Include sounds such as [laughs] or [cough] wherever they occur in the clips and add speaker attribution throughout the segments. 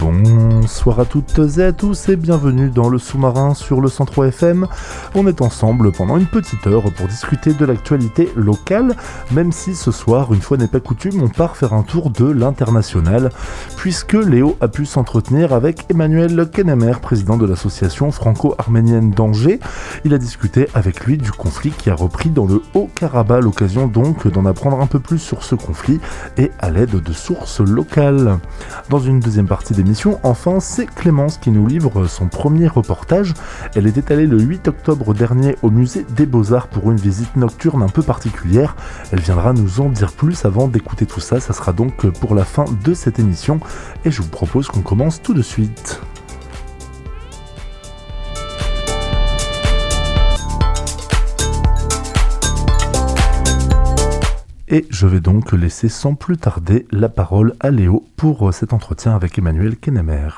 Speaker 1: Bonsoir à toutes et à tous et bienvenue dans le sous-marin sur le 103 FM. On est ensemble pendant une petite heure pour discuter de l'actualité locale, même si ce soir, une fois n'est pas coutume, on part faire un tour de l'international, puisque Léo a pu s'entretenir avec Emmanuel Kenemer, président de l'association franco-arménienne d'Angers. Il a discuté avec lui du conflit qui a repris dans le Haut-Karabakh, l'occasion donc d'en apprendre un peu plus sur ce conflit et à l'aide de sources locales. Dans une deuxième partie d'émission, enfin, c'est Clémence qui nous livre son premier reportage. Elle était allée le 8 octobre dernier au musée des Beaux-Arts pour une visite nocturne un peu particulière. Elle viendra nous en dire plus avant d'écouter tout ça. Ça sera donc pour la fin de cette émission et je vous propose qu'on commence tout de suite. Et je vais donc laisser sans plus tarder la parole à Léo pour euh, cet entretien avec Emmanuel Kenemer.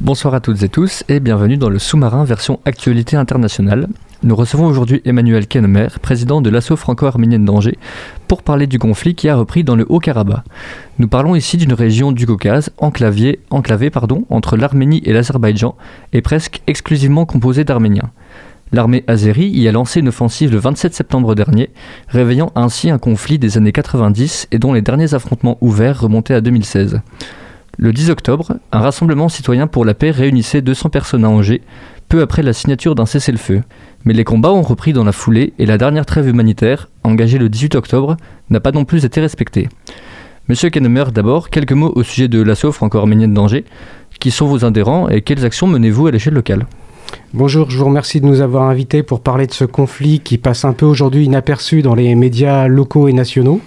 Speaker 2: Bonsoir à toutes et tous et bienvenue dans le sous-marin version actualité internationale. Nous recevons aujourd'hui Emmanuel Kenemer, président de l'assaut franco-arménienne d'Angers, pour parler du conflit qui a repris dans le Haut-Karabakh. Nous parlons ici d'une région du Caucase enclavée, entre l'Arménie et l'Azerbaïdjan et presque exclusivement composée d'Arméniens. L'armée azérie y a lancé une offensive le 27 septembre dernier, réveillant ainsi un conflit des années 90 et dont les derniers affrontements ouverts remontaient à 2016. Le 10 octobre, un rassemblement citoyen pour la paix réunissait 200 personnes à Angers, peu après la signature d'un cessez-le-feu. Mais les combats ont repris dans la foulée et la dernière trêve humanitaire, engagée le 18 octobre, n'a pas non plus été respectée. Monsieur Kennemer, d'abord, quelques mots au sujet de l'assaut franco-arménienne d'Angers. Qui sont vos adhérents et quelles actions menez-vous à l'échelle locale?
Speaker 3: Bonjour, je vous remercie de nous avoir invités pour parler de ce conflit qui passe un peu aujourd'hui inaperçu dans les médias locaux et nationaux,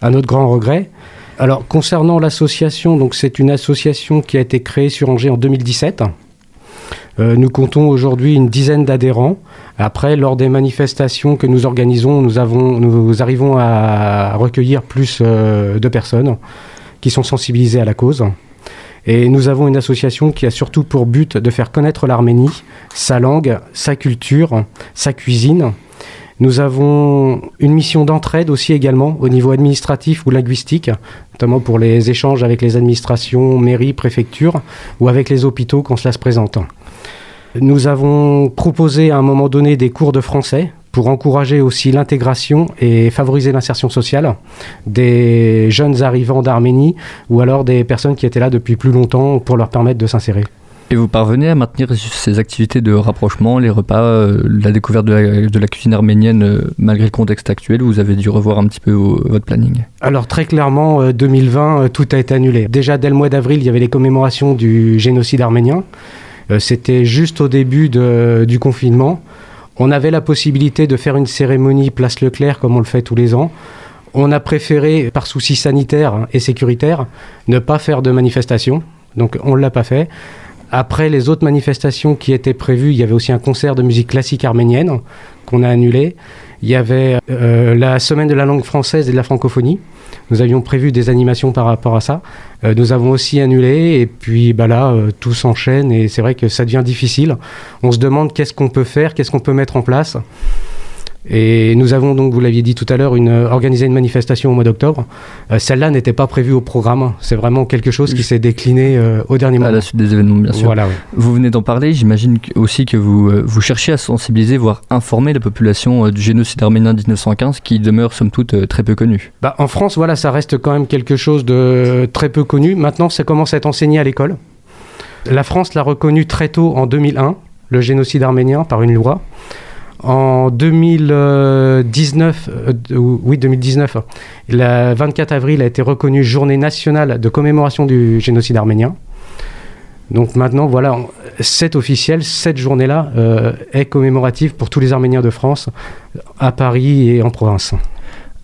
Speaker 3: à notre grand regret. Alors, concernant l'association, donc c'est une association qui a été créée sur Angers en 2017. Euh, nous comptons aujourd'hui une dizaine d'adhérents. Après, lors des manifestations que nous organisons, nous, avons, nous arrivons à recueillir plus euh, de personnes qui sont sensibilisées à la cause. Et nous avons une association qui a surtout pour but de faire connaître l'Arménie, sa langue, sa culture, sa cuisine. Nous avons une mission d'entraide aussi également au niveau administratif ou linguistique, notamment pour les échanges avec les administrations, mairies, préfectures ou avec les hôpitaux quand cela se présente. Nous avons proposé à un moment donné des cours de français pour encourager aussi l'intégration et favoriser l'insertion sociale des jeunes arrivants d'Arménie ou alors des personnes qui étaient là depuis plus longtemps pour leur permettre de s'insérer.
Speaker 2: Et vous parvenez à maintenir ces activités de rapprochement, les repas, euh, la découverte de la, de la cuisine arménienne euh, malgré le contexte actuel Vous avez dû revoir un petit peu vos- votre planning
Speaker 3: Alors très clairement, euh, 2020, euh, tout a été annulé. Déjà dès le mois d'avril, il y avait les commémorations du génocide arménien. C'était juste au début de- du confinement. On avait la possibilité de faire une cérémonie place Leclerc comme on le fait tous les ans. On a préféré, par souci sanitaire et sécuritaire, ne pas faire de manifestation. Donc on ne l'a pas fait. Après les autres manifestations qui étaient prévues, il y avait aussi un concert de musique classique arménienne qu'on a annulé. Il y avait euh, la semaine de la langue française et de la francophonie. Nous avions prévu des animations par rapport à ça. Euh, nous avons aussi annulé et puis bah là, euh, tout s'enchaîne et c'est vrai que ça devient difficile. On se demande qu'est-ce qu'on peut faire, qu'est-ce qu'on peut mettre en place. Et nous avons donc, vous l'aviez dit tout à l'heure, une, euh, organisé une manifestation au mois d'octobre. Euh, Celle-là n'était pas prévue au programme. C'est vraiment quelque chose qui s'est décliné euh, au dernier
Speaker 2: À
Speaker 3: moment.
Speaker 2: la suite des événements, bien sûr.
Speaker 3: Voilà, oui.
Speaker 2: Vous venez d'en parler, j'imagine aussi que vous, euh, vous cherchez à sensibiliser, voire informer la population du génocide arménien de 1915 qui demeure somme toute très peu connu.
Speaker 3: Bah, en France, voilà, ça reste quand même quelque chose de très peu connu. Maintenant, ça commence à être enseigné à l'école. La France l'a reconnu très tôt en 2001, le génocide arménien, par une loi. En 2019, euh, ou- oui 2019, le 24 avril a été reconnu journée nationale de commémoration du génocide arménien. Donc maintenant, voilà, officiel, cette journée-là euh, est commémorative pour tous les Arméniens de France, à Paris et en province.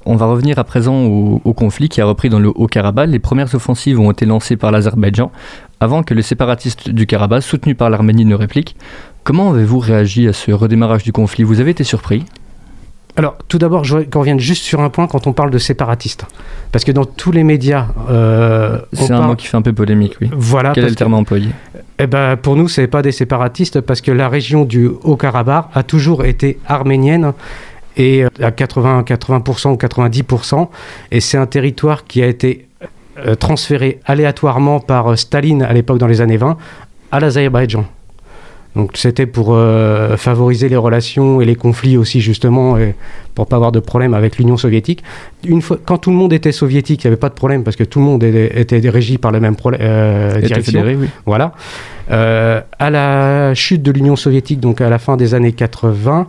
Speaker 2: On va revenir à présent au, au conflit qui a repris dans le Haut-Karabakh. Les premières offensives ont été lancées par l'Azerbaïdjan avant que les séparatistes du Karabakh, soutenus par l'Arménie, ne répliquent. Comment avez-vous réagi à ce redémarrage du conflit? Vous avez été surpris?
Speaker 3: Alors, tout d'abord, je voudrais qu'on revienne juste sur un point quand on parle de séparatistes. Parce que dans tous les médias, euh,
Speaker 2: C'est un
Speaker 3: parle-
Speaker 2: mot qui fait un peu polémique, oui.
Speaker 3: Voilà,
Speaker 2: Quel est le terme employé?
Speaker 3: Eh ben, pour nous, c'est pas des séparatistes parce que la région du Haut-Karabakh a toujours été arménienne et euh, à 80, 80% ou 90%. Et c'est un territoire qui a été euh, transféré aléatoirement par Staline à l'époque dans les années 20 à l'Azerbaïdjan. Donc c'était pour euh, favoriser les relations et les conflits aussi justement et pour pas avoir de problème avec l'Union soviétique. Une fois, quand tout le monde était soviétique, il n'y avait pas de problème parce que tout le monde était, était régi par la même euh,
Speaker 2: Était
Speaker 3: direction.
Speaker 2: fédéré, oui.
Speaker 3: Voilà. Euh, à la chute de l'Union soviétique, donc à la fin des années 80,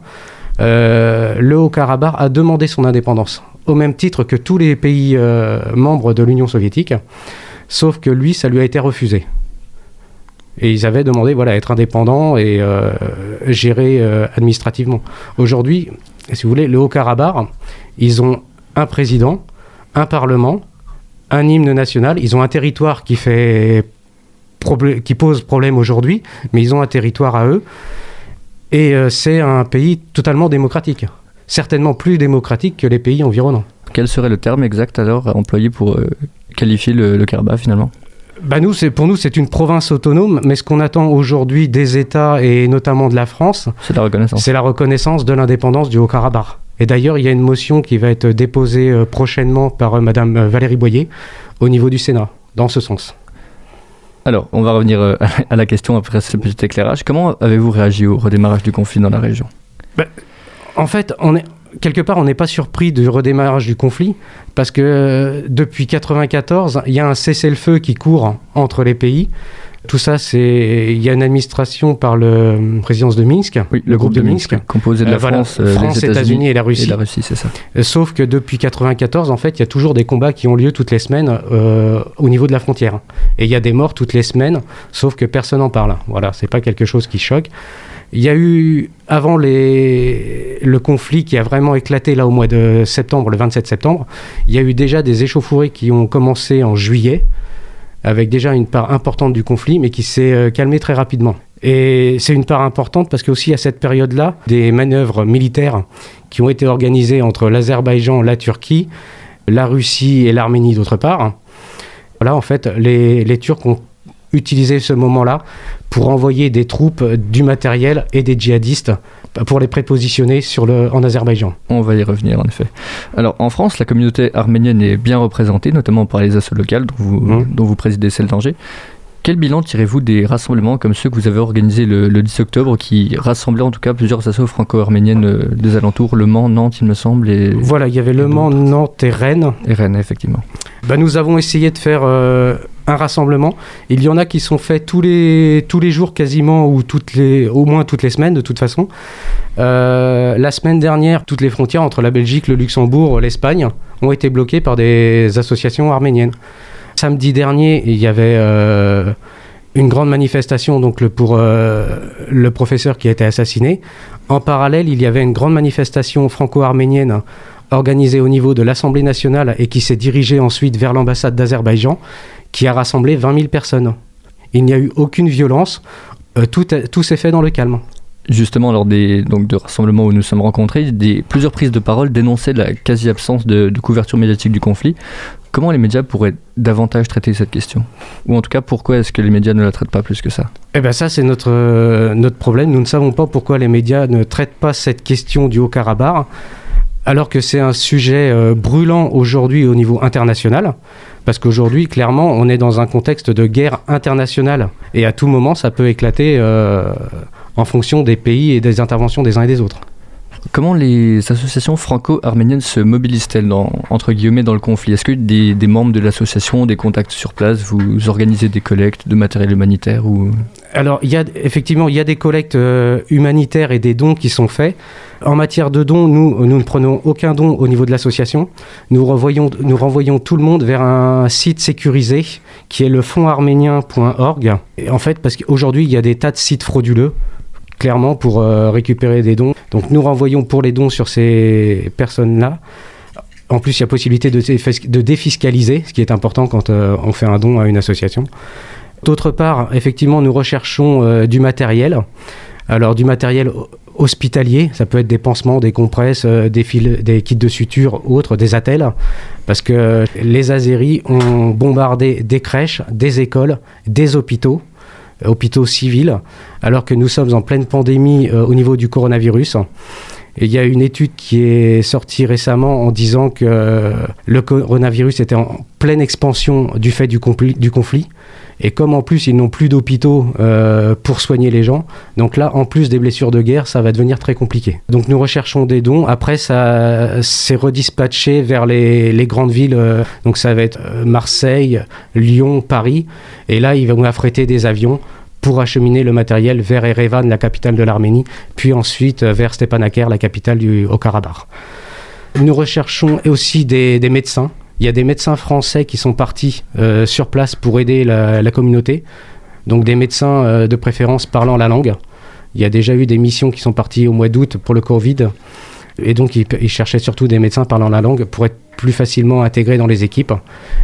Speaker 3: euh, le Haut-Karabakh a demandé son indépendance, au même titre que tous les pays membres de l'Union soviétique, sauf que lui, ça lui a été refusé. Et ils avaient demandé voilà, être indépendants et euh, gérés euh, administrativement. Aujourd'hui, si vous voulez, le Haut-Karabakh, ils ont un président, un parlement, un hymne national, ils ont un territoire qui fait qui pose problème aujourd'hui, mais ils ont un territoire à eux. Et euh, c'est un pays totalement démocratique. Certainement plus démocratique que les pays environnants.
Speaker 2: Quel serait le terme exact alors à employer pour euh, qualifier le Karabakh finalement?
Speaker 3: Bah nous, c'est, pour nous, c'est une province autonome, mais ce qu'on attend aujourd'hui des États et notamment de la France,
Speaker 2: C'est la reconnaissance.
Speaker 3: c'est la reconnaissance de l'indépendance du Haut-Karabakh. Et d'ailleurs, il y a une motion qui va être déposée euh, prochainement par euh, Madame euh, Valérie Boyer au niveau du Sénat, dans ce sens.
Speaker 2: Alors, on va revenir à la question après ce petit éclairage. Comment avez-vous réagi au redémarrage du conflit dans la région?
Speaker 3: En fait, on est, quelque part, on n'est pas surpris du redémarrage du conflit, parce que euh, depuis 94, il y a un cessez-le-feu qui court entre les pays. Tout ça, c'est il y a une administration par le euh, présidence de Minsk,
Speaker 2: Oui,
Speaker 3: le, groupe de Minsk,
Speaker 2: composé de la
Speaker 3: Euh,
Speaker 2: France,
Speaker 3: France,
Speaker 2: les États-Unis
Speaker 3: et la
Speaker 2: et
Speaker 3: Russie.
Speaker 2: la Russie, c'est ça.
Speaker 3: Sauf que depuis 94, en fait, il y a toujours des combats qui ont lieu toutes les semaines euh, au niveau de la frontière. Et il y a des morts toutes les semaines, sauf que personne n'en parle. Voilà, c'est pas quelque chose qui choque. Il y a eu, avant le conflit qui a vraiment éclaté là au mois de septembre, le 27 septembre, il y a eu déjà des échauffourées qui ont commencé en juillet, avec déjà une part importante du conflit, mais qui s'est euh, calmée très rapidement. Et c'est une part importante parce qu'aussi à cette période-là, des manœuvres militaires qui ont été organisées entre l'Azerbaïdjan, la Turquie, la Russie et l'Arménie d'autre part. Voilà, en fait, les Turcs ont utilisé ce moment-là pour envoyer des troupes, du matériel et des djihadistes pour les prépositionner sur le, en Azerbaïdjan.
Speaker 2: On va y revenir en effet. Alors en France, la communauté arménienne est bien représentée, notamment par les assos locales dont vous,
Speaker 3: Mhm.
Speaker 2: dont vous présidez celle d'Angers. Quel bilan tirez-vous des rassemblements comme ceux que vous avez organisés le, le 10 octobre, qui rassemblaient en tout cas plusieurs assos franco-arméniennes euh, des alentours, Le Mans, Nantes, il me semble, et,
Speaker 3: Voilà, il y avait Le Mans. Nantes et Rennes.
Speaker 2: et Rennes, effectivement.
Speaker 3: Bah, nous avons essayé de faire euh, un rassemblement. Il y en a qui sont faits tous les, tous les jours quasiment, ou toutes les, au moins toutes les semaines de toute façon. Euh, la semaine dernière, toutes les frontières entre la Belgique, le Luxembourg, l'Espagne ont été bloquées par des associations arméniennes. Samedi dernier, il y avait euh, une grande manifestation donc pour euh, le professeur qui a été assassiné. En parallèle, il y avait une grande manifestation franco-arménienne organisée au niveau de l'Assemblée nationale et qui s'est dirigée ensuite vers l'ambassade d'Azerbaïdjan, qui a rassemblé 20 000 personnes. Il n'y a eu aucune violence, euh, tout, a- tout s'est fait dans le calme.
Speaker 2: Justement, lors des donc, de rassemblements où nous sommes rencontrés, des, plusieurs prises de parole dénonçaient la quasi-absence de, de couverture médiatique du conflit. Comment les médias pourraient davantage traiter cette question? Ou en tout cas, pourquoi est-ce que les médias ne la traitent pas plus que ça?
Speaker 3: Eh bien ça, c'est notre, euh, notre problème. Nous ne savons pas pourquoi les médias ne traitent pas cette question du Haut-Karabakh, alors que c'est un sujet euh, brûlant aujourd'hui au niveau international. Parce qu'aujourd'hui, clairement, on est dans un contexte de guerre internationale. Et à tout moment, ça peut éclater euh, en fonction des pays et des interventions des uns et des autres.
Speaker 2: Comment les associations franco-arméniennes se mobilisent-elles dans, entre guillemets dans le conflit? Est-ce que des, des membres de l'association des contacts sur place Vous organisez des collectes de matériel humanitaire ou...
Speaker 3: Alors, il y a, effectivement, il y a des collectes euh, humanitaires et des dons qui sont faits. En matière de dons, nous, nous ne prenons aucun don au niveau de l'association. Nous, renvoyons, nous renvoyons tout le monde vers un site sécurisé qui est le fondarménien.org. En fait, parce qu'aujourd'hui, il y a des tas de sites frauduleux clairement pour euh, récupérer des dons. Donc nous renvoyons pour les dons sur ces personnes-là. En plus, il y a possibilité de, défis- de défiscaliser, ce qui est important quand euh, on fait un don à une association. D'autre part, effectivement, nous recherchons euh, du matériel. Alors du matériel ho- hospitalier, ça peut être des pansements, des compresses, des, fils, des kits de suture, autres, des attelles, parce que les Azéris ont bombardé des crèches, des écoles, des hôpitaux, hôpitaux civils, alors que nous sommes en pleine pandémie euh, au niveau du coronavirus. Il y a une étude qui est sortie récemment en disant que euh, le coronavirus était en pleine expansion du fait du conflit. Et comme en plus ils n'ont plus d'hôpitaux euh, pour soigner les gens, donc là en plus des blessures de guerre, ça va devenir très compliqué. Donc nous recherchons des dons. Après ça c'est redispatché vers les, grandes villes. euh, donc ça va être euh, Marseille, Lyon, Paris. Et là ils vont affréter des avions pour acheminer le matériel vers Erevan, la capitale de l'Arménie, puis ensuite vers Stepanakert, la capitale du Haut-Karabakh. Nous recherchons aussi des médecins. Il y a des médecins français qui sont partis euh, sur place pour aider la, communauté. Donc des médecins euh, de préférence parlant la langue. Il y a déjà eu des missions qui sont parties au mois d'août pour le Covid. Et donc ils, ils cherchaient surtout des médecins parlant la langue pour être plus facilement intégrés dans les équipes.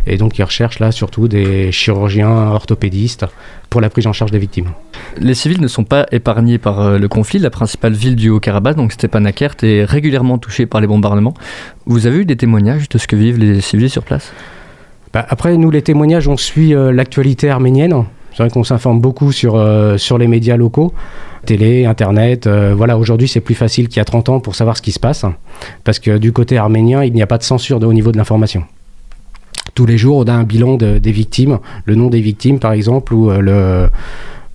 Speaker 3: Et donc ils recherchent là surtout des chirurgiens, orthopédistes pour la prise en charge des victimes.
Speaker 2: Les civils ne sont pas épargnés par euh, le conflit. La principale ville du Haut-Karabakh, donc Stepanakert, est régulièrement touchée par les bombardements. Vous avez eu des témoignages de ce que vivent les civils sur place?
Speaker 3: Bah, après, nous, les témoignages, on suit euh, l'actualité arménienne. C'est vrai qu'on s'informe beaucoup sur, euh, sur les médias locaux, télé, internet. euh, voilà, aujourd'hui, c'est plus facile qu'il y a 30 ans pour savoir ce qui se passe. Parce que du côté arménien, il n'y a pas de censure de, au niveau de l'information. Tous les jours, on a un bilan de- des victimes, le nom des victimes, par exemple, ou, euh,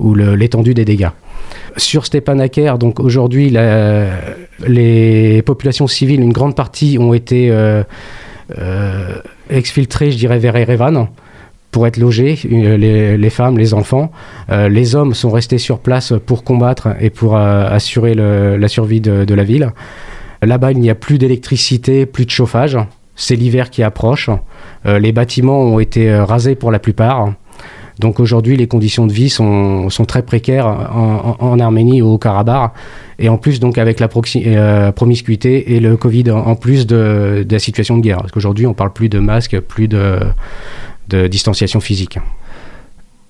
Speaker 3: l'étendue des dégâts. Sur Stepanakert, donc aujourd'hui, les populations civiles, une grande partie ont été euh, exfiltrées, je dirais, vers Erevan pour être logés, euh, les, femmes, les enfants. Euh, les hommes sont restés sur place pour combattre et pour euh, assurer la survie de, la ville. Là-bas, il n'y a plus d'électricité, plus de chauffage. C'est l'hiver qui approche. Les bâtiments ont été rasés pour la plupart. Donc aujourd'hui, les conditions de vie sont, très précaires en, en- en Arménie ou au Karabakh. Et en plus, donc avec la promiscuité et le Covid en, plus de, la situation de guerre. Parce qu'aujourd'hui, on parle plus de masques, plus de, de distanciation physique.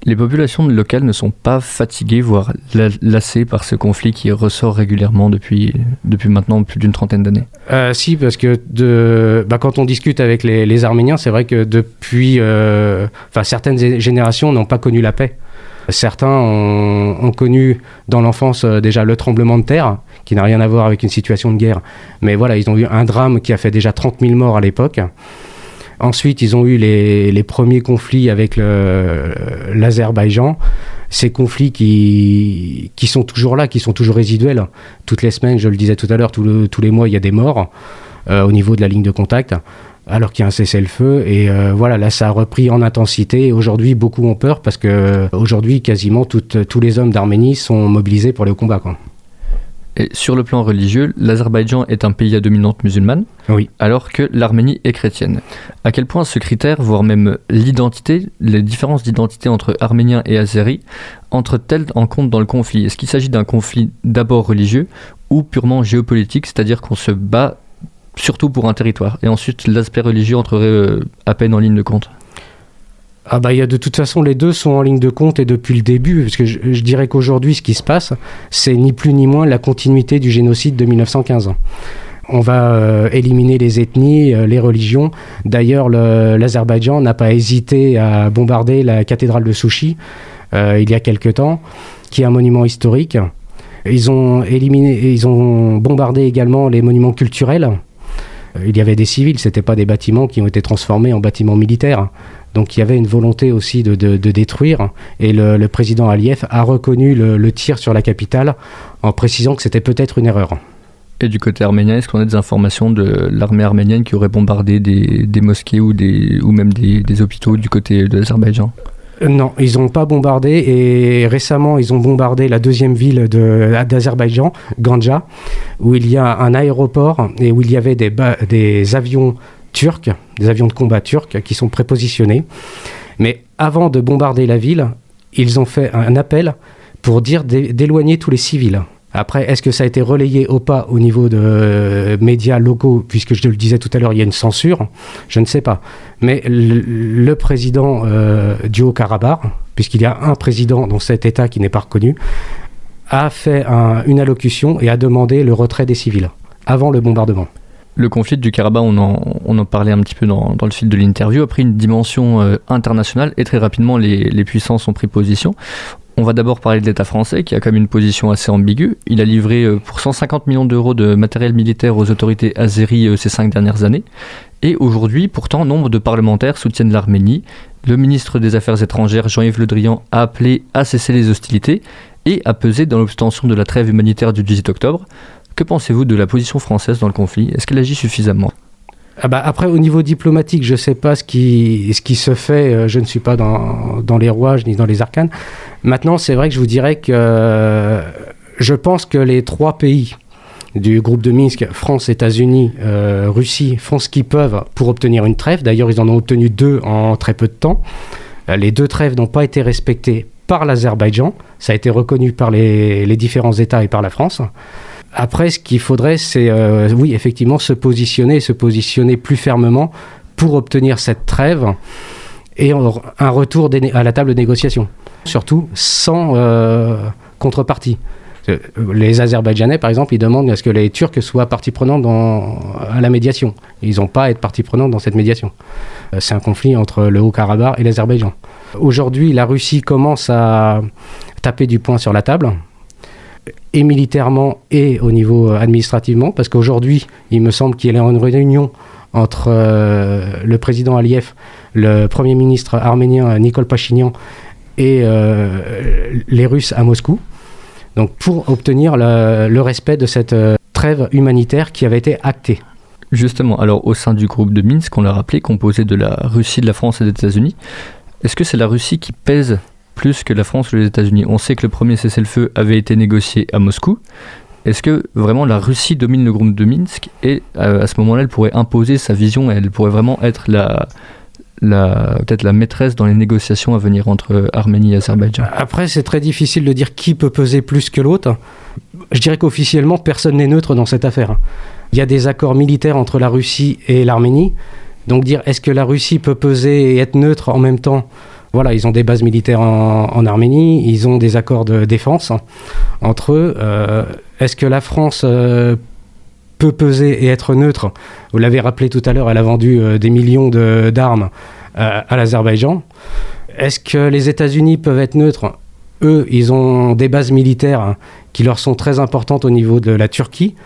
Speaker 2: Les populations locales ne sont pas fatiguées, voire la- lassées par ce conflit qui ressort régulièrement depuis, depuis maintenant plus d'une trentaine d'années.
Speaker 3: Euh, si, parce que de, bah, quand on discute avec les, les Arméniens, c'est vrai que depuis, euh, enfin certaines gé- générations n'ont pas connu la paix. Certains ont, ont connu dans l'enfance euh, déjà le tremblement de terre, qui n'a rien à voir avec une situation de guerre. Mais voilà, ils ont eu un drame qui a fait déjà 30 000 morts à l'époque. Ensuite, ils ont eu les, les premiers conflits avec l'Azerbaïdjan. Ces conflits qui, qui sont toujours là, qui sont toujours résiduels. Toutes les semaines, je le disais tout à l'heure, tous le- tous les mois, il y a des morts euh, au niveau de la ligne de contact, alors qu'il y a un cessez-le-feu. Et euh, voilà, là, ça a repris en intensité. Et Aujourd'hui, beaucoup ont peur parce que aujourd'hui, quasiment tous les hommes d'Arménie sont mobilisés pour aller au combat. Quoi.
Speaker 2: Et sur le plan religieux, l'Azerbaïdjan est un pays à dominante musulmane,
Speaker 3: Oui.
Speaker 2: alors que l'Arménie est chrétienne. À quel point ce critère, voire même l'identité, les différences d'identité entre Arméniens et Azéris, entrent-elles en compte dans le conflit? Est-ce qu'il s'agit d'un conflit d'abord religieux ou purement géopolitique, c'est-à-dire qu'on se bat surtout pour un territoire, et ensuite l'aspect religieux entrerait euh, à peine en ligne de compte?
Speaker 3: Ah bah de toute façon les deux sont en ligne de compte et depuis le début parce que je, dirais qu'aujourd'hui ce qui se passe c'est ni plus ni moins la continuité du génocide de 1915. On va euh, éliminer les ethnies, euh, les religions. D'ailleurs, le- l'Azerbaïdjan n'a pas hésité à bombarder la cathédrale de Souchi euh, il y a quelque temps, qui est un monument historique. Ils ont éliminé, ils ont bombardé également les monuments culturels. Il y avait des civils, c'était pas des bâtiments qui ont été transformés en bâtiments militaires. Donc il y avait une volonté aussi de, de- de détruire. Et le, le président Aliyev a reconnu le, le tir sur la capitale en précisant que c'était peut-être une erreur.
Speaker 2: Et du côté arménien, est-ce qu'on a des informations de l'armée arménienne qui aurait bombardé des, des mosquées ou, des, ou même des, des hôpitaux du côté de l'Azerbaïdjan?
Speaker 3: Euh, Non, ils n'ont pas bombardé et récemment ils ont bombardé la deuxième ville de- d'Azerbaïdjan, Ganja, où il y a un aéroport et où il y avait des, des avions turcs, des avions de combat turcs qui sont prépositionnés. Mais avant de bombarder la ville, ils ont fait un appel pour dire d'é- d'éloigner tous les civils. Après, est-ce que ça a été relayé ou pas au niveau de euh, médias locaux, puisque je le disais tout à l'heure, il y a une censure Je ne sais pas. Mais le, président euh, du Haut-Karabakh, puisqu'il y a un président dans cet État qui n'est pas reconnu, a fait un- une allocution et a demandé le retrait des civils avant le bombardement.
Speaker 2: Le conflit du Karabakh, on en, parlait un petit peu dans, le fil de l'interview, a pris une dimension euh, internationale et très rapidement les, puissances ont pris position. On va d'abord parler de l'État français qui a quand même une position assez ambiguë. Il a livré euh, pour 150 millions d'euros de matériel militaire aux autorités azéries euh, ces cinq dernières années. Et aujourd'hui, pourtant, nombre de parlementaires soutiennent l'Arménie. Le ministre des Affaires étrangères, Jean-Yves Le Drian, a appelé à cesser les hostilités et a pesé dans l'obtention de la trêve humanitaire du 18 octobre. Que pensez-vous de la position française dans le conflit? Est-ce qu'elle agit suffisamment?
Speaker 3: Ah bah, après, au niveau diplomatique, je ne sais pas ce qui, se fait. euh, Je ne suis pas dans, les rouages ni dans les arcanes. Maintenant, c'est vrai que je vous dirais que euh, je pense que les trois pays du groupe de Minsk, France, États-Unis, euh, Russie, font ce qu'ils peuvent pour obtenir une trêve. D'ailleurs, ils en ont obtenu deux en très peu de temps. Les deux trêves n'ont pas été respectées par l'Azerbaïdjan. Ça a été reconnu par les différents États et par la France. Après, ce qu'il faudrait, c'est, euh, oui, effectivement, se positionner, se positionner plus fermement pour obtenir cette trêve et un retour à la table de négociation. Surtout sans euh, contrepartie. Euh, Les Azerbaïdjanais, par exemple, ils demandent à ce que les Turcs soient partie prenante à la médiation. Ils n'ont pas à être partie prenante dans cette médiation. C'est un conflit entre le Haut-Karabakh et l'Azerbaïdjan. Aujourd'hui, la Russie commence à taper du poing sur la table et militairement et au niveau euh, administrativement, parce qu'aujourd'hui, il me semble qu'il y a une réunion entre euh, le président Aliyev, le premier ministre arménien euh, Nicole Pachinian et les Russes à Moscou, donc pour obtenir le, respect de cette trêve humanitaire qui avait été actée.
Speaker 2: Justement, alors au sein du groupe de Minsk, on l'a rappelé, composé de la Russie, de la France et des États-Unis, est-ce que c'est la Russie qui pèse plus que la France ou les États-Unis On sait que le premier cessez-le-feu avait été négocié à Moscou. Est-ce que vraiment la Russie domine le groupe de Minsk et euh, à ce moment-là, elle pourrait imposer sa vision, elle pourrait vraiment être la, la peut-être la maîtresse dans les négociations à venir entre Arménie et Azerbaïdjan?
Speaker 3: Après, c'est très difficile de dire qui peut peser plus que l'autre. Je dirais qu'officiellement, personne n'est neutre dans cette affaire. Il y a des accords militaires entre la Russie et l'Arménie. Donc dire est-ce que la Russie peut peser et être neutre en même temps Voilà, ils ont des bases militaires en, Arménie, ils ont des accords de défense entre eux. Euh, est-ce que la France euh, peut peser et être neutre? Vous l'avez rappelé tout à l'heure, elle a vendu euh, des millions d'armes à l'Azerbaïdjan. Est-ce que les États-Unis peuvent être neutres? Eux, ils ont des bases militaires hein, qui leur sont très importantes au niveau de la Turquie.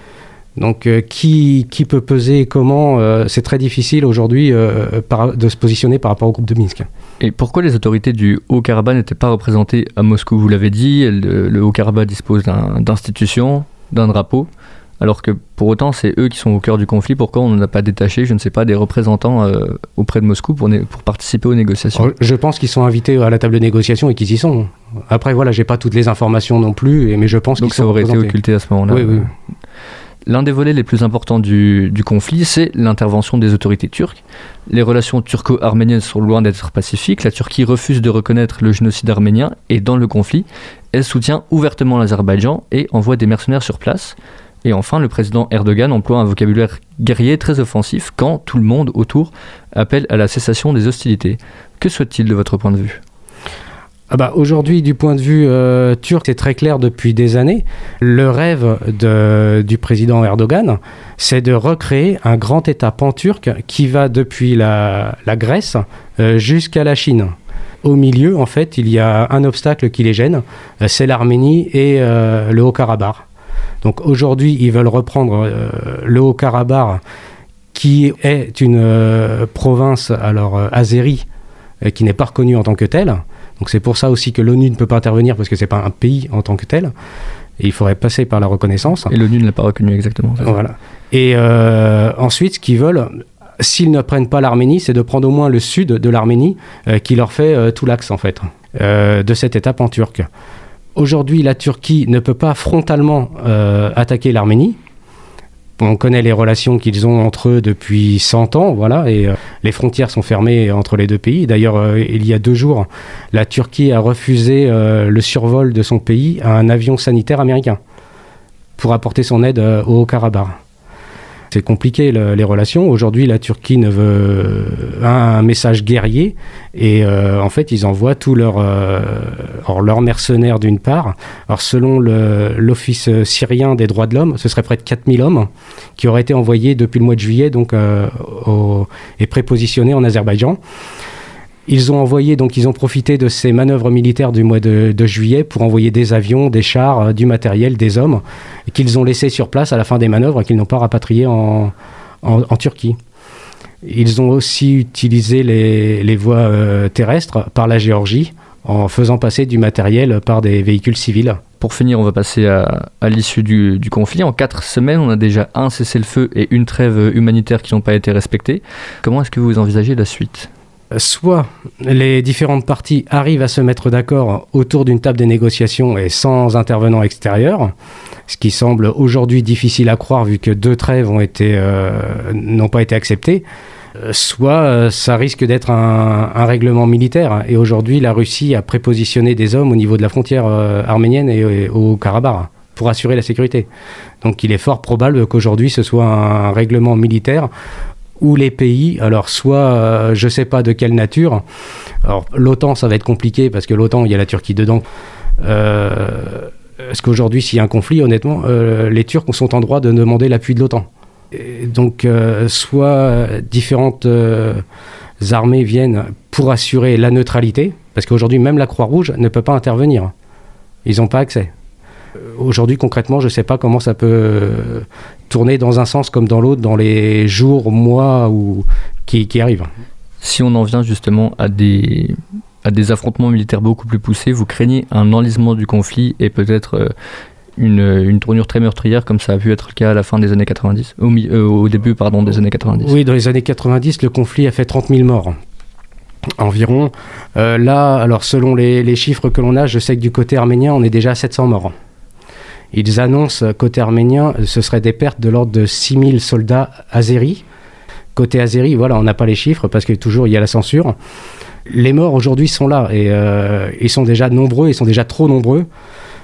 Speaker 3: Donc, qui, peut peser et comment? C'est très difficile aujourd'hui de se positionner par rapport au groupe de Minsk.
Speaker 2: Et pourquoi les autorités du Haut-Karabakh n'étaient pas représentées à Moscou? Vous l'avez dit, le, le Haut-Karabakh dispose d'institutions, d'un drapeau, alors que pour autant c'est eux qui sont au cœur du conflit. Pourquoi on n'a pas détaché, je ne sais pas, des représentants euh, auprès de Moscou pour, participer aux négociations?
Speaker 3: Alors, Je pense qu'ils sont invités à la table de négociation et qu'ils y sont. Après, voilà, j'ai pas toutes les informations non plus, mais je pense qu'ils
Speaker 2: Donc ça
Speaker 3: sont
Speaker 2: aurait été occulté à ce moment-là.
Speaker 3: Oui, oui.
Speaker 2: L'un des volets les plus importants du, conflit, c'est l'intervention des autorités turques. Les relations turco-arméniennes sont loin d'être pacifiques. La Turquie refuse de reconnaître le génocide arménien et dans le conflit, elle soutient ouvertement l'Azerbaïdjan et envoie des mercenaires sur place. Et enfin, le président Erdogan emploie un vocabulaire guerrier très offensif quand tout le monde autour appelle à la cessation des hostilités. Que souhaite-t-il de votre point de vue?
Speaker 3: Ah bah, Aujourd'hui, du point de vue euh, turc, c'est très clair depuis des années. Le rêve du président Erdogan, c'est de recréer un grand État pan-turc qui va depuis la, Grèce euh, jusqu'à la Chine. Au milieu, en fait, il y a un obstacle qui les gêne, euh, c'est l'Arménie et le Haut-Karabakh. Donc aujourd'hui, ils veulent reprendre le Haut-Karabakh, qui est une province alors azérie, qui n'est pas reconnue en tant que telle. Donc c'est pour ça aussi que l'ONU ne peut pas intervenir parce que c'est pas un pays en tant que tel. Et il faudrait passer par la reconnaissance.
Speaker 2: Et l'ONU ne l'a pas reconnu exactement.
Speaker 3: Voilà. Et euh, ensuite, ce qu'ils veulent, s'ils ne prennent pas l'Arménie, c'est de prendre au moins le sud de l'Arménie, euh, qui leur fait euh, tout l'axe en fait, de cette étape en turc. Aujourd'hui, la Turquie ne peut pas frontalement attaquer l'Arménie. On connaît les relations qu'ils ont entre eux depuis 100 ans, voilà, et euh, les frontières sont fermées entre les deux pays. D'ailleurs, euh, il y a deux jours, la Turquie a refusé euh, le survol de son pays à un avion sanitaire américain pour apporter son aide au Haut-Karabakh. C'est compliqué le- les relations. Aujourd'hui, la Turquie ne veut un, un message guerrier et euh, en fait, ils envoient tous leurs euh, leurs mercenaires d'une part. Alors, selon l'Office syrien des droits de l'homme, ce serait près de 4000 hommes qui auraient été envoyés depuis le mois de juillet donc, euh, au- et prépositionnés en Azerbaïdjan. Ils ont envoyé, donc ils ont profité de ces manœuvres militaires du mois de, juillet pour envoyer des avions, des chars, euh, du matériel, des hommes, qu'ils ont laissés sur place à la fin des manœuvres et qu'ils n'ont pas rapatriés en, Turquie. Ils ont aussi utilisé les, voies euh, terrestres par la Géorgie en faisant passer du matériel par des véhicules civils.
Speaker 2: Pour finir, on va passer à, l'issue du, du conflit. En quatre semaines, on a déjà un cessez-le-feu et une trêve humanitaire qui n'ont pas été respectés. Comment est-ce que vous envisagez la suite?
Speaker 3: Soit les différentes parties arrivent à se mettre d'accord autour d'une table des négociations et sans intervenant extérieur, ce qui semble aujourd'hui difficile à croire vu que deux trêves euh, n'ont pas été acceptées, euh, soit euh, ça risque d'être un, règlement militaire. Et aujourd'hui, la Russie a prépositionné des hommes au niveau de la frontière euh, arménienne et au Karabakh pour assurer la sécurité. Donc il est fort probable qu'aujourd'hui ce soit un règlement militaire où les pays, alors soit euh, je sais pas de quelle nature, alors l'OTAN ça va être compliqué parce que l'OTAN il y a la Turquie dedans. Euh, parce qu'aujourd'hui s'il y a un conflit, honnêtement, euh, les Turcs sont en droit de demander l'appui de l'OTAN? Donc euh, soit différentes armées viennent pour assurer la neutralité, parce qu'aujourd'hui même la Croix-Rouge ne peut pas intervenir. Ils n'ont pas accès. Euh, Aujourd'hui, concrètement, je ne sais pas comment ça peut euh, tourner dans un sens comme dans l'autre dans les jours, mois ou, qui, qui arrivent.
Speaker 2: Si on en vient justement à des, à des affrontements militaires beaucoup plus poussés, vous craignez un enlisement du conflit et peut-être euh, une, une tournure très meurtrière comme ça a pu être le cas à la fin des années 90, au, euh, début pardon, des années 90
Speaker 3: Oui, dans les années 90, le conflit a fait 30 000 morts environ. Euh, là, alors selon les, les chiffres que l'on a, je sais que du côté arménien, on est déjà à 700 morts. Ils annoncent, côté arménien, euh, ce serait des pertes de l'ordre de 6000 soldats azéris. Côté azéri, voilà, on n'a pas les chiffres parce que toujours il y a la censure. Les morts aujourd'hui sont là et euh, ils sont déjà nombreux, ils sont déjà trop nombreux.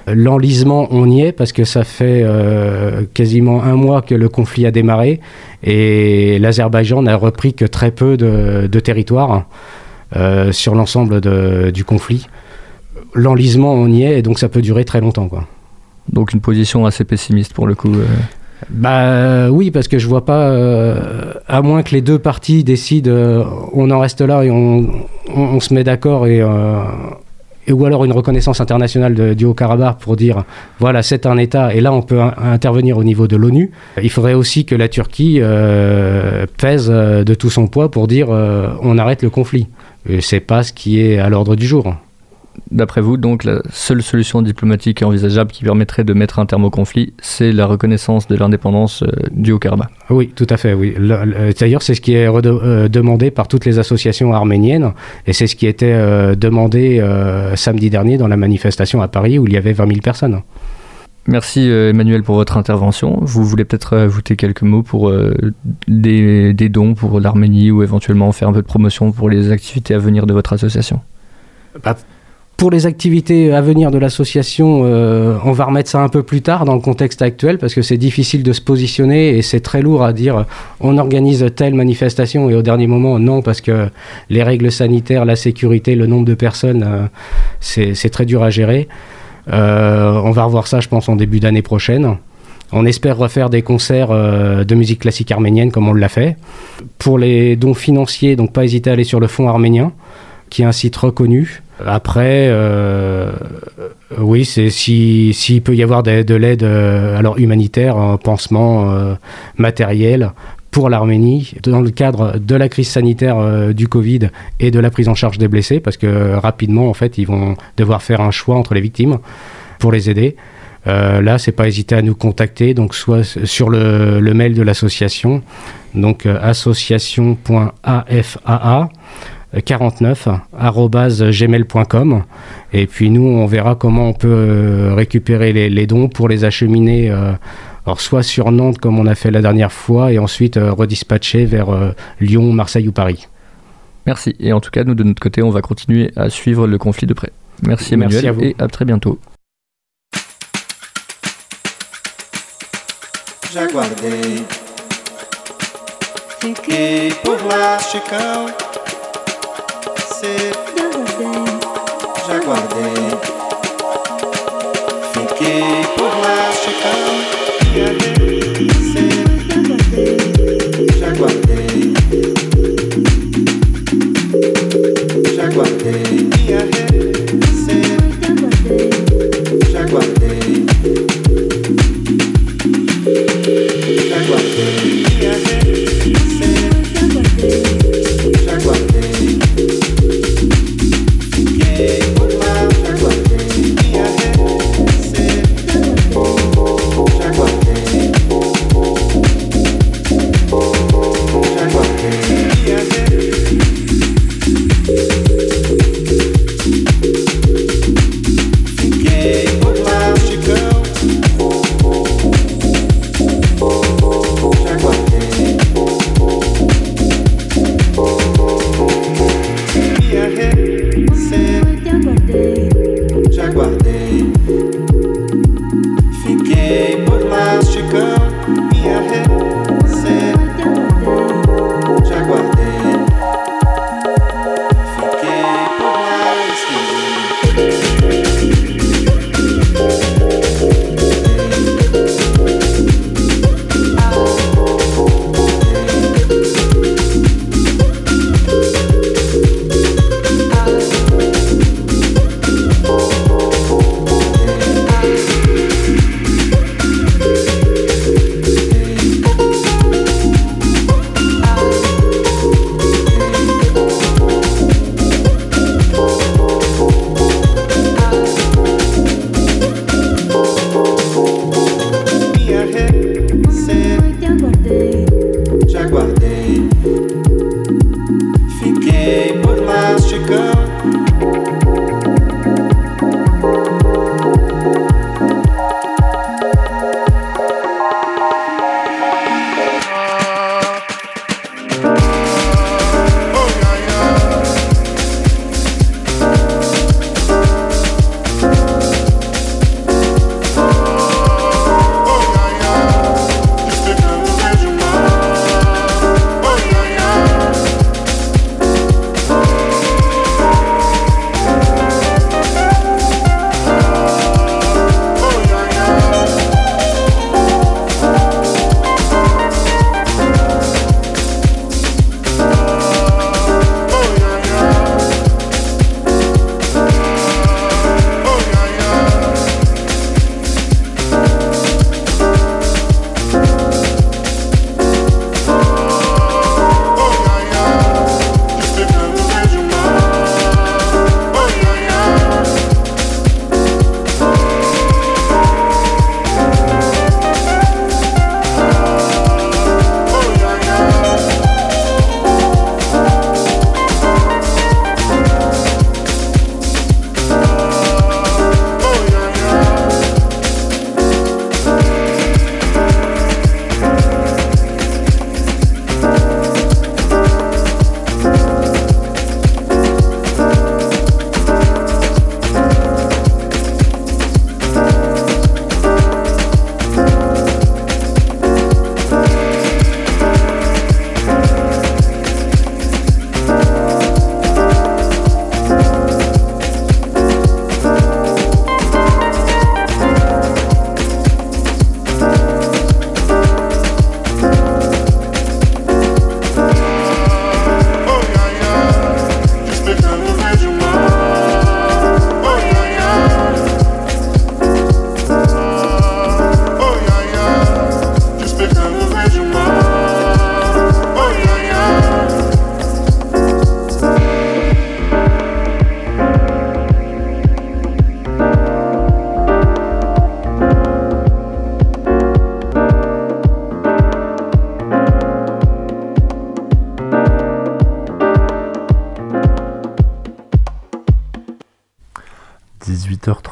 Speaker 3: L'enlisement, on y est parce que ça fait euh, quasiment un mois que le conflit a démarré et l'Azerbaïdjan n'a repris que très peu de, de territoire sur l'ensemble du conflit. L'enlisement, on y est et donc ça peut durer très longtemps. Quoi.
Speaker 2: Donc une position assez pessimiste pour le coup. euh.
Speaker 3: Bah oui, parce que je vois pas, euh, à moins que les deux parties décident, euh, on en reste là et on, se met d'accord et, ou alors une reconnaissance internationale du Haut-Karabakh pour dire voilà c'est un État et là on peut in- intervenir au niveau de l'ONU. Il faudrait aussi que la Turquie pèse de tout son poids pour dire on arrête le conflit. C'est pas ce qui est à l'ordre du jour.
Speaker 2: D'après vous, donc la seule solution diplomatique envisageable qui permettrait de mettre un terme au conflit, c'est la reconnaissance de l'indépendance euh, du Haut-Karabakh?
Speaker 3: Oui, tout à fait. Oui. Le- le- D'ailleurs, c'est ce qui est euh, demandé par toutes les associations arméniennes, et c'est ce qui était euh, demandé euh, samedi dernier dans la manifestation à Paris où il y avait 20 000 personnes.
Speaker 2: Merci euh, Emmanuel pour votre intervention. Vous voulez peut-être ajouter quelques mots pour euh, des, des dons pour l'Arménie ou éventuellement faire un peu de promotion pour les activités à venir de votre association?
Speaker 3: Pour les activités à venir de l'association, euh, on va remettre ça un peu plus tard dans le contexte actuel parce que c'est difficile de se positionner et c'est très lourd à dire on organise telle manifestation et au dernier moment non parce que les règles sanitaires, la sécurité, le nombre de personnes, euh, c'est très dur à gérer. Euh, on va revoir ça je pense en début d'année prochaine. On espère refaire des concerts euh, de musique classique arménienne comme on l'a fait. Pour les dons financiers, donc pas hésiter à aller sur le fonds arménien qui est un site reconnu. Après, euh, oui, c'est si s'il peut y avoir de, de l'aide euh, alors humanitaire, en pansement, euh, matériel pour l'Arménie dans le cadre de la crise sanitaire du Covid et de la prise en charge des blessés, parce que rapidement, en fait, ils vont devoir faire un choix entre les victimes pour les aider. Euh, là, c'est pas hésiter à nous contacter, donc soit sur le, le mail de l'association, donc euh, association.afaa 49 gmail.com et puis nous on verra comment on peut euh, récupérer les, les dons pour les acheminer euh, alors soit sur Nantes comme on a fait la dernière fois et ensuite euh, redispatcher vers euh, Lyon, Marseille ou Paris.
Speaker 2: Merci. Et en tout cas, nous, de notre côté, on va continuer à suivre le conflit de près. Merci Emmanuel
Speaker 3: Merci à vous.
Speaker 2: et à très bientôt.
Speaker 4: Jaguardei, fiquei por lá, Chicão. Cê já guardei, fiquei por lá, Chicão. E cê já guardei, já guardei, e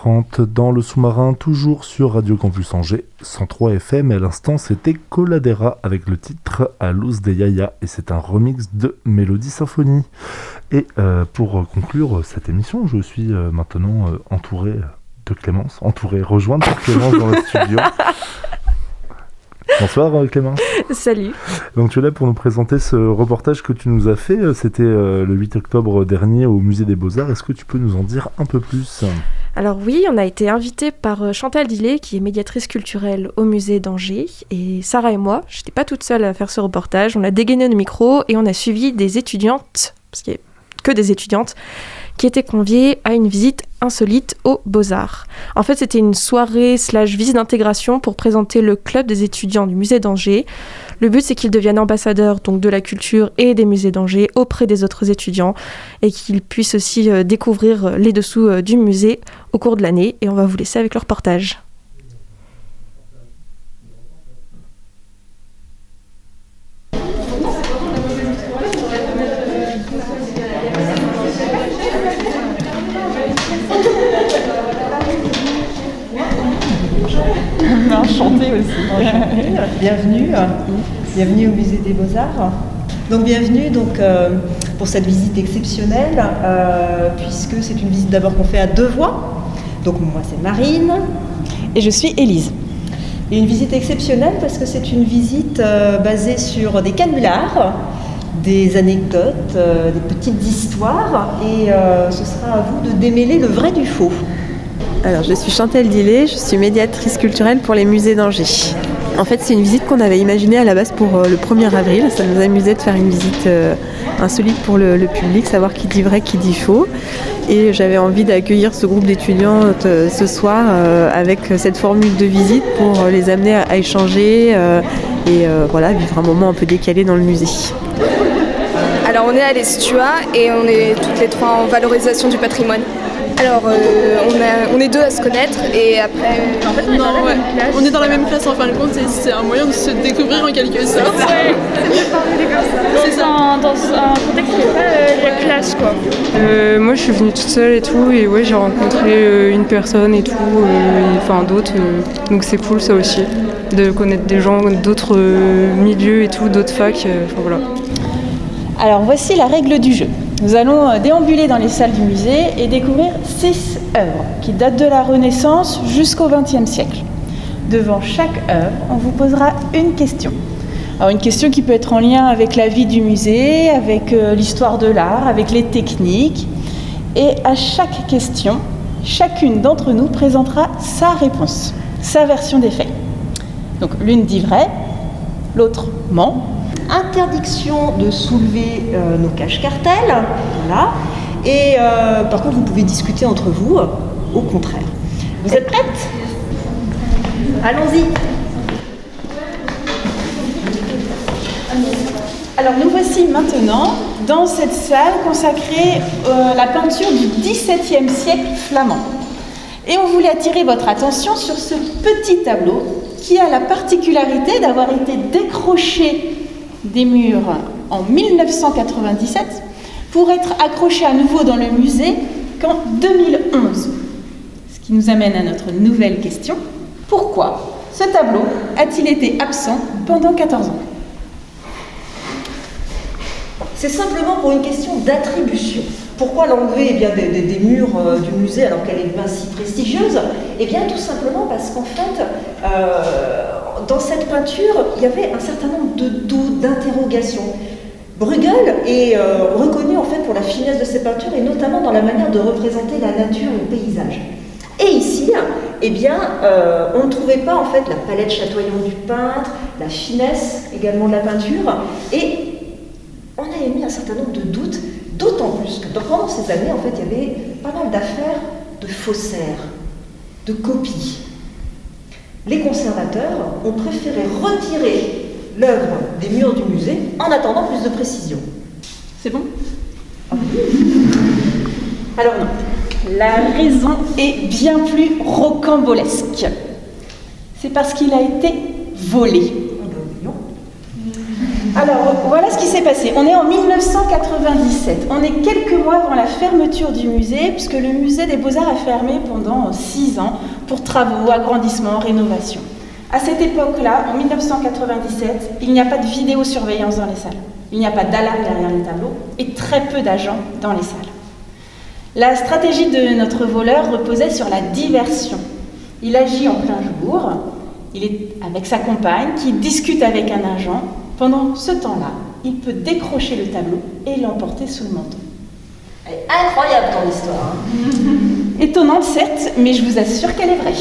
Speaker 1: 20h30 dans le sous-marin, toujours sur Radio Campus Angers 103 FM. Et à l'instant, c'était Coladera avec le titre À Luz de Yaya. Et c'est un remix de Mélodie Symphonie. Et euh, pour conclure cette émission, je suis euh, maintenant euh, entouré de Clémence, entouré, rejointe par Clémence dans le [laughs] studio. Bonsoir euh, Clémence.
Speaker 5: Salut.
Speaker 1: Donc tu es là pour nous présenter ce reportage que tu nous as fait. Euh, C'était euh, le 8 octobre dernier au Musée des Beaux-Arts. Est-ce que tu peux nous en dire un peu plus?
Speaker 5: Alors oui, on a été invité par Chantal Dillet, qui est médiatrice culturelle au musée d'Angers. Et Sarah et moi, je n'étais pas toute seule à faire ce reportage. On a dégainé nos micros et on a suivi des étudiantes, parce qu'il n'y a que des étudiantes, qui étaient conviées à une visite insolite aux Beaux-Arts. En fait, c'était une soirée slash visite d'intégration pour présenter le club des étudiants du musée d'Angers. Le but, c'est qu'ils deviennent ambassadeurs donc, de la culture et des musées d'Angers auprès des autres étudiants et qu'ils puissent aussi euh, découvrir les dessous euh, du musée au cours de l'année. Et on va vous laisser avec le reportage. [laughs]
Speaker 6: Enchantée aussi. [laughs] bienvenue, bienvenue au musée des Beaux-Arts. Donc bienvenue donc, euh, pour cette visite exceptionnelle, euh, puisque c'est une visite d'abord qu'on fait à deux voix. Donc moi c'est Marine.
Speaker 7: Et je suis Élise.
Speaker 6: Et une visite exceptionnelle parce que c'est une visite euh, basée sur des canulars, des anecdotes, des petites histoires, et ce sera à vous de démêler le vrai du faux.
Speaker 7: Alors, je suis Chantal Dillet, je suis médiatrice culturelle pour les musées d'Angers. En fait, c'est une visite qu'on avait imaginée à la base pour euh, le 1er avril. Ça nous amusait de faire une visite euh, insolite pour le, public, savoir qui dit vrai, qui dit faux. Et j'avais envie d'accueillir ce groupe d'étudiants euh, ce soir avec cette formule de visite pour les amener à, échanger et voilà, vivre un moment un peu décalé dans le musée.
Speaker 8: Alors on est à l'Estua et on est toutes les trois en valorisation du patrimoine. Alors euh, on, a- on est deux à se connaître et après... En fait,
Speaker 9: Non, ouais. On est dans la même classe en fin de compte et c'est un moyen de se découvrir en quelque sorte.
Speaker 8: c'est ça.
Speaker 9: Dans, dans un contexte qui n'est pas euh, la classe quoi.
Speaker 10: Euh, moi je suis venue toute seule et tout et ouais j'ai rencontré euh, une personne et tout, euh, et- enfin d'autres, euh, donc c'est cool ça aussi, de connaître des gens d'autres euh, milieux et tout, d'autres facs, euh, enfin voilà.
Speaker 11: Alors voici la règle du jeu. Nous allons euh, déambuler dans les salles du musée et découvrir six œuvres qui datent de la Renaissance jusqu'au XXe siècle. Devant chaque œuvre, on vous posera une question. Une question qui peut être en lien avec la vie du musée, avec euh, l'histoire de l'art, avec les techniques. Et à chaque question, chacune d'entre nous présentera sa réponse, sa version des faits. Donc l'une dit vrai, l'autre ment,
Speaker 6: Interdiction de soulever euh, nos caches-cartels, voilà. Et euh, par contre, vous pouvez discuter entre vous, au contraire. Vous êtes prêtes Allons-y.
Speaker 11: Alors nous voici maintenant dans cette salle consacrée euh, à la peinture du XVIIe siècle flamand. Et on voulait attirer votre attention sur ce petit tableau qui a la particularité d'avoir été décroché des murs en 1997 pour être accroché à nouveau dans le musée qu'en 2011. Ce qui nous amène à notre nouvelle question. Pourquoi ce tableau a-t-il été absent pendant 14 ans?
Speaker 6: C'est simplement pour une question d'attribution. Pourquoi l'enlever eh bien, des, murs euh, du musée alors qu'elle est bien si prestigieuse Eh bien tout simplement parce qu'en fait, euh, dans cette peinture, il y avait un certain nombre de doutes, d'interrogations. Bruegel est euh, reconnu en fait pour la finesse de ses peintures et notamment dans la manière de représenter la nature et le paysage. Et ici, eh bien, on ne trouvait pas en fait la palette chatoyante du peintre, la finesse également de la peinture, et on a émis un certain nombre de doutes, d'autant plus que pendant ces années, en fait, il y avait pas mal d'affaires de faussaires, de copies. Les conservateurs ont préféré retirer l'œuvre des murs du musée en attendant plus de précision.
Speaker 11: C'est bon? Alors non. La raison est bien plus rocambolesque. C'est parce qu'il a été volé. Alors voilà ce qui s'est passé. On est en 1997. On est quelques mois avant la fermeture du musée, puisque le musée des Beaux-Arts a fermé pendant six ans pour travaux, agrandissements, rénovation. À cette époque-là, en 1997, il n'y a pas de vidéosurveillance dans les salles. Il n'y a pas d'alarme derrière les tableaux et très peu d'agents dans les salles. La stratégie de notre voleur reposait sur la diversion. Il agit en plein jour, il est avec sa compagne qui discute avec un agent. Pendant ce temps-là, il peut décrocher le tableau et l'emporter sous le manteau.
Speaker 6: Elle est incroyable ton histoire. hein. [laughs]
Speaker 11: Étonnante certes, mais je vous assure qu'elle est vraie.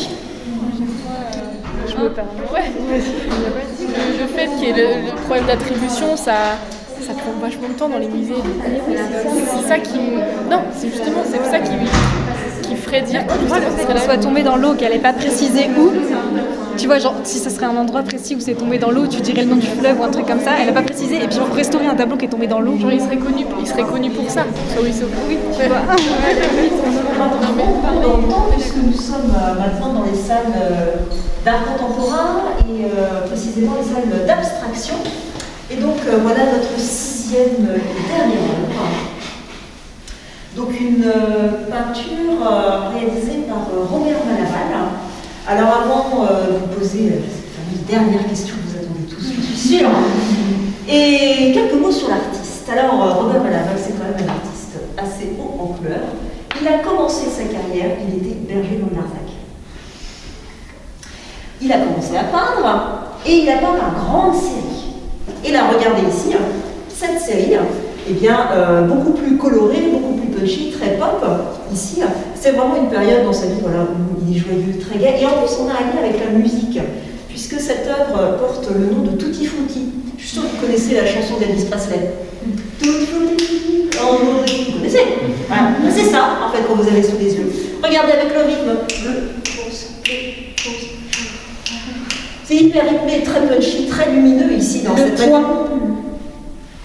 Speaker 9: Je me permets. Ouais, [laughs] le, le fait qu'il y ait le, le problème d'attribution, ça, ça prend vachement de temps dans les musées. C'est ça qui. Non, c'est justement, c'est ça qui, qui ferait dire que
Speaker 12: soit tombée dans l'eau, qu'elle n'ait pas précisé où. Tu vois, genre, si ce serait un endroit précis où c'est tombé dans l'eau, tu dirais le nom du fleuve ou un truc comme ça, elle n'a pas précisé, et puis on restaurer un tableau qui est tombé dans l'eau.
Speaker 9: Genre, il serait connu, il serait connu pour ça. Sur oui, oui, tu vois. [laughs]
Speaker 6: Dans le temps, puisque nous sommes euh, maintenant dans les salles euh, d'art contemporain et euh, précisément les salles d'abstraction. Et donc euh, voilà notre sixième et dernière œuvre. Donc une euh, peinture euh, réalisée par euh, Robert Malaval. Alors avant de vous poser cette dernière question que vous attendez tous, je suis sûre. Et quelques mots sur l'artiste. Alors Robert Malaval, c'est quand même un artiste assez haut en couleur. Il a commencé sa carrière, il était berger dans Larzac. Il a commencé à peindre et il a peint par grande série. Et là, regardez ici, hein, cette série, hein, eh bien, beaucoup plus colorée, beaucoup plus punchy, très pop. Ici, hein, c'est vraiment une période dans sa vie voilà, où il est joyeux, très gai. Et en plus, on a un lien avec la musique, puisque cette œuvre porte le nom de Tutti Frutti. Je suis sûre que vous connaissez la chanson d'Elvis Presley. Tutti Frutti, vous connaissez Voilà. C'est ça, en fait, quand vous avez sous les yeux. Regardez avec le rythme. C'est hyper rythmé, très punchy, très lumineux ici dans
Speaker 11: Le
Speaker 6: cette
Speaker 11: point.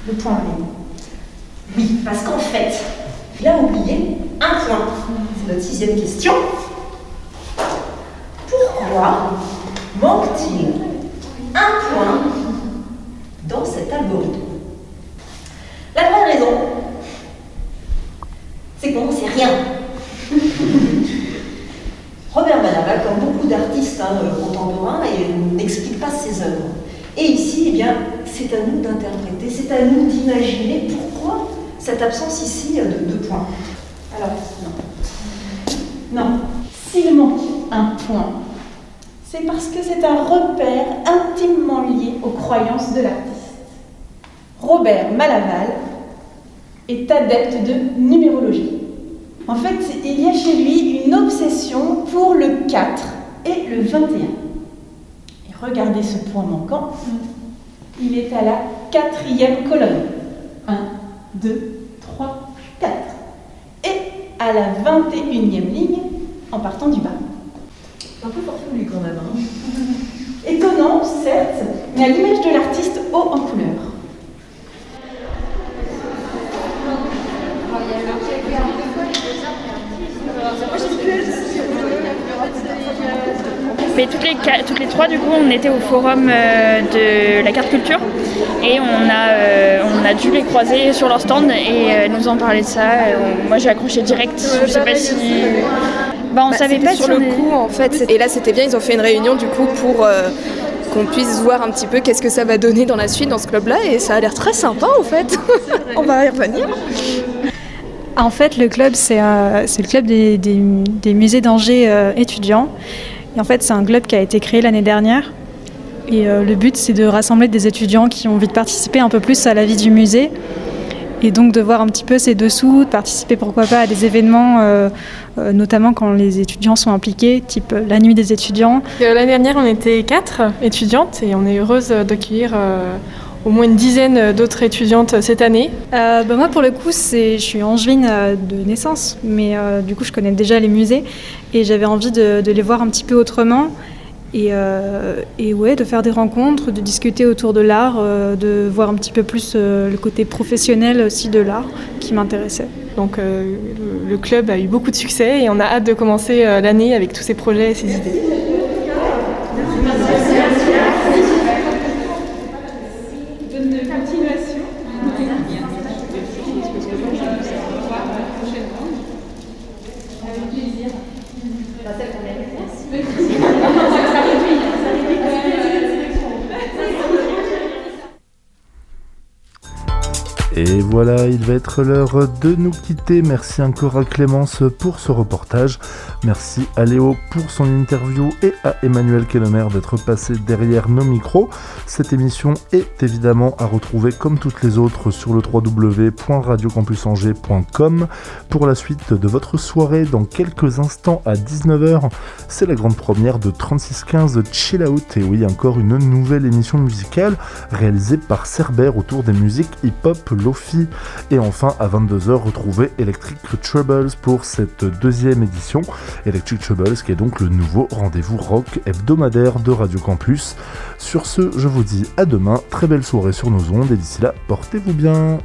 Speaker 11: Le point.
Speaker 6: Oui, parce qu'en fait, il a oublié un point. C'est notre sixième question. Pourquoi manque-t-il un point dans cet algorithme? La vraie raison, c'est qu'on n'en sait rien. [laughs] Robert Manaval, comme beaucoup d'artistes hein, euh, contemporains, n'explique pas ses œuvres. Et ici, eh bien, c'est à nous d'interpréter, c'est à nous d'imaginer pourquoi cette absence ici euh, de deux points.
Speaker 11: Alors, non. Non. S'il manque un point, c'est parce que c'est un repère intimement lié aux croyances de l'artiste. Robert Malaval est adepte de numérologie. En fait, il y a chez lui une obsession pour le 4 et le 21. Et regardez ce point manquant. Il est à la quatrième colonne. 1, 2, 3, 4. Et à la 21e ligne en partant du bas.
Speaker 6: C'est un peu farfelu quand même. hein. [laughs]
Speaker 11: Étonnant, certes, mais à l'image de l'artiste haut en couleur.
Speaker 13: Mais toutes les, ca- toutes les trois, du coup, on était au forum euh, de la carte culture et on a, euh, on a dû les croiser sur leur stand et euh, nous en parler de ça. On- moi, j'ai accroché direct. Je sais pas si. Bah, on
Speaker 8: Bah,
Speaker 13: savait pas
Speaker 8: sur
Speaker 13: si
Speaker 8: le
Speaker 13: on
Speaker 8: coup en fait. Et là c'était bien, ils ont fait une réunion du coup pour euh, qu'on puisse voir un petit peu qu'est-ce que ça va donner dans la suite dans ce club-là et ça a l'air très sympa en fait. [laughs] On va y revenir.
Speaker 12: En fait, le club, c'est euh, le club des, des- des musées d'Angers euh, étudiants. En fait, c'est un club qui a été créé l'année dernière. Et euh, le but, c'est de rassembler des étudiants qui ont envie de participer un peu plus à la vie du musée. Et donc de voir un petit peu ces dessous, de participer pourquoi pas à des événements, euh, euh, notamment quand les étudiants sont impliqués, type la nuit des étudiants.
Speaker 10: L'année dernière, on était quatre étudiantes et on est heureuse d'accueillir au moins une dizaine d'autres étudiantes cette année.
Speaker 12: Euh, bah, moi, pour le coup, je suis angevine euh, de naissance, mais euh, du coup, je connais déjà les musées et j'avais envie de, de les voir un petit peu autrement. Et, euh, et ouais, de faire des rencontres, de discuter autour de l'art, de voir un petit peu plus le côté professionnel aussi de l'art qui m'intéressait.
Speaker 10: Donc le, club a eu beaucoup de succès et on a hâte de commencer l'année avec tous ces projets et ces idées.
Speaker 1: Et voilà, il va être l'heure de nous quitter. Merci encore à Clémence pour ce reportage. Merci à Léo pour son interview et à Emmanuel Kellemer d'être passé derrière nos micros. Cette émission est évidemment à retrouver comme toutes les autres sur le www.radiocampusangers.com. Pour la suite de votre soirée, dans quelques instants à 19h, c'est la grande première de 3615 Chill Out. Et oui, encore une nouvelle émission musicale réalisée par Cerber autour des musiques hip-hop, Et enfin, à 22h, retrouvez Electric Troubles pour cette deuxième édition. Electric Troubles qui est donc le nouveau rendez-vous rock hebdomadaire de Radio Campus. Sur ce, je vous dis à demain, très belle soirée sur nos ondes et d'ici là, portez-vous bien.